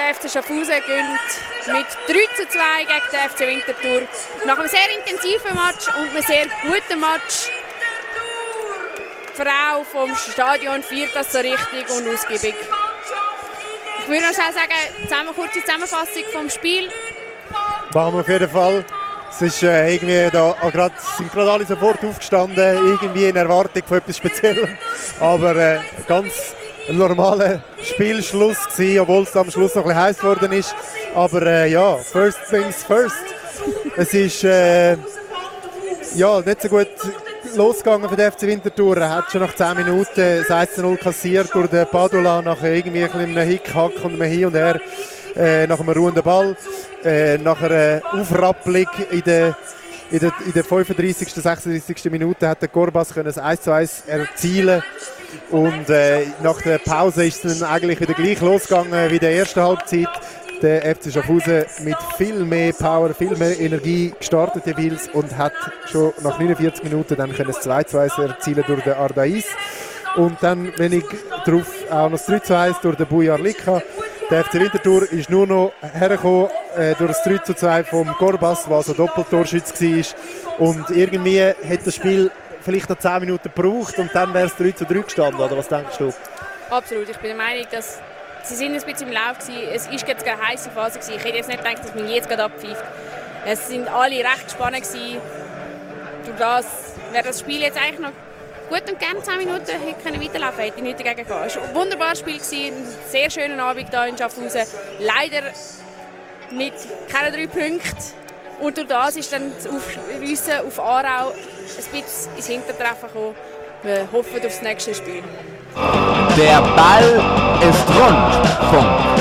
der FC Schaffhausen gewinnt mit 3 zu 2 gegen den FC Winterthur. Nach einem sehr intensiven Match und einem sehr guten Match. Die Frau vom Stadion feiert das so richtig und ausgiebig. Ich würde noch schnell sagen, zusammen, kurze Zusammenfassung vom Spiel. Machen wir auf jeden Fall. Es ist äh, irgendwie da, ah, grad, sind gerade alle sofort aufgestanden, irgendwie in Erwartung von etwas Speziellem. Aber äh, ganz ein normaler Spielschluss gewesen, obwohl es am Schluss noch ein bisschen heiß geworden ist. Aber äh, ja, first things first. Es ist äh, ja, nicht so gut losgegangen für den FC Winterthur. Er hat schon nach 10 Minuten das 1-0 kassiert durch den Padula nach irgendwie ein einem Hickhack und einem Hin und Her äh, nach einem ruhenden Ball. Äh, nach einer Aufrappelung in der, in der 35. 36. Minute hat der Gorbas können das 1 zu 1 erzielen und äh, nach der Pause ist es dann eigentlich wieder gleich losgegangen wie in der ersten Halbzeit. Der FC Schaffhausen mit viel mehr Power, viel mehr Energie gestartet jeweils und hat schon nach 49 Minuten dann können das 2 zu 1 erzielen durch den Ardais. Und dann, wenn ich darauf auch noch das 3 zu 1 durch den Bujar Lika. Der FC Winterthur ist nur noch hergekommen äh, durch das 3 zu 2 vom Gorbas, der also Doppeltorschütz war. Und irgendwie hat das Spiel vielleicht noch 10 Minuten gebraucht und dann wäre es 3 zu 3 gestanden, oder was denkst du? Absolut, ich bin der Meinung, dass sie sind ein bisschen im Lauf gewesen. Es ist jetzt eine heiße Phase gewesen. Ich hätte jetzt nicht gedacht, dass man jetzt gerade abpfeift. Es sind alle recht gewesen. Durch das wäre das Spiel jetzt eigentlich noch gut und gerne 10 Minuten hätte können weiterlaufen hätte ich nicht dagegen gehabt. Es war ein wunderbares Spiel, ein sehr schöner Abend hier in Schaffhausen. Leider nicht keine drei Punkte. Und durch das ist dann das Aufrüssen auf Aarau ein bisschen ins Hintertreffen gekommen. Wir hoffen auf das nächste Spiel. Der Ball ist rund. Punkt.